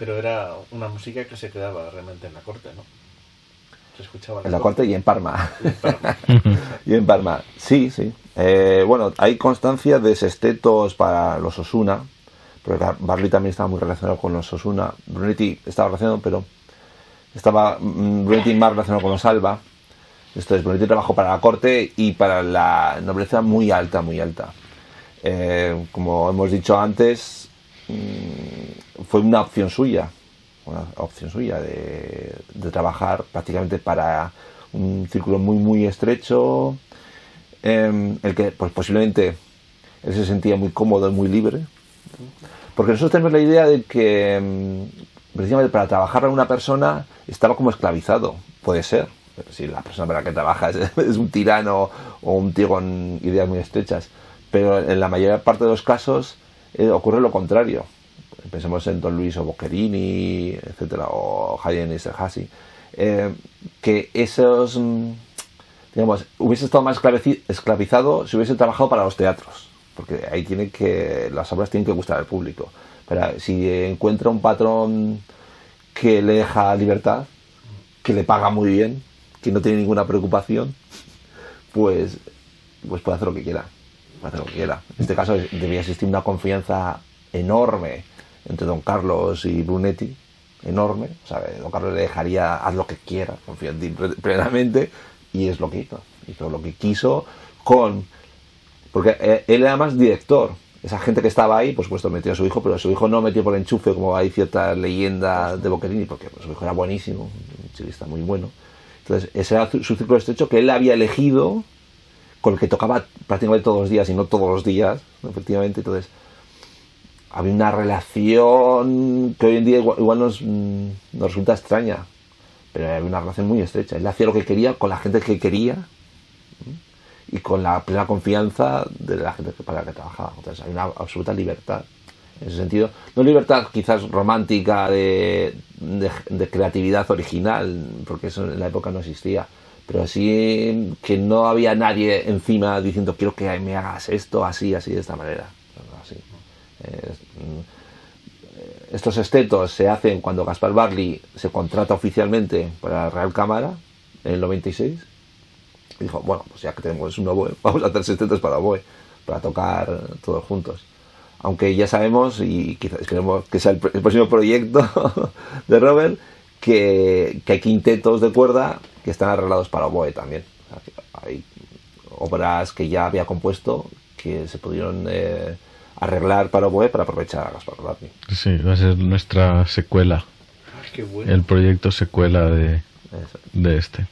Pero era una música que se quedaba realmente en la corte, ¿no? Se escuchaba en la corte y en Parma. Y en Parma. Sí, sí. Eh, bueno, hay constancia de sextetos para los Osuna, porque Barley también estaba muy relacionado con los Osuna. Brunetti estaba relacionado, pero estaba mm, Brunetti más relacionado con los Alba. Esto es, Brunetti trabajó para la corte y para la nobleza muy alta, muy alta. Eh, como hemos dicho antes, mm, fue una opción suya, una opción suya de, trabajar prácticamente para un círculo muy, muy estrecho, en el que pues, posiblemente él se sentía muy cómodo y muy libre. Porque nosotros tenemos la idea de que mm, precisamente para trabajar a una persona estaba como esclavizado, puede ser. Si la persona para la que trabaja es un tirano o un tío con ideas muy estrechas pero en la mayor parte de los casos eh, ocurre lo contrario. Pensemos en Don Luis o Boccherini, etcétera, o Hayen y eh, que esos, mm, digamos, hubiese estado más esclavizado si hubiese trabajado para los teatros, porque ahí tiene que, las obras tienen que gustar al público. Pero si encuentra un patrón que le deja libertad, que le paga muy bien, que no tiene ninguna preocupación, pues, pues puede hacer lo que quiera hacer lo que quiera. En este caso debía existir una confianza enorme entre don Carlos y Brunetti, enorme. O sea, don Carlos le dejaría, haz lo que quiera, confía en ti plenamente, y es lo que hizo. Hizo lo que quiso con... Porque eh, él era más director. Esa gente que estaba ahí, por supuesto, metió a su hijo, pero su hijo no metió por enchufe, como hay cierta leyenda de Boccherini, porque su hijo era buenísimo, un chilista muy bueno. Entonces, ese era su círculo estrecho que él había elegido con el que tocaba prácticamente todos los días y no todos los días, efectivamente. Entonces, había una relación que hoy en día igual, nos, mm, nos, resulta extraña, pero había una relación muy estrecha. Él hacía lo que quería con la gente que quería y con la plena confianza de la gente para la que trabajaba. Entonces, hay una absoluta libertad. En ese sentido, no libertad quizás romántica de, de creatividad original, porque eso en la época no existía, pero así que no había nadie encima diciendo quiero que me hagas esto así, así, de esta manera. Mm, estos estetos se hacen cuando Gaspar Barley se contrata oficialmente para la Real Cámara en el 96. Y dijo, bueno, pues ya que tenemos un oboe, vamos a hacer estetos para oboe, para tocar todos juntos. Aunque ya sabemos, y quizás queremos que sea el, próximo proyecto de Robert, que hay quintetos de cuerda que están arreglados para oboe también. Hay obras que ya había compuesto que se pudieron eh, arreglar para oboe para aprovechar a Gaspar Barney. Sí, va a ser nuestra secuela. Ah, qué bueno. El proyecto secuela de, de este.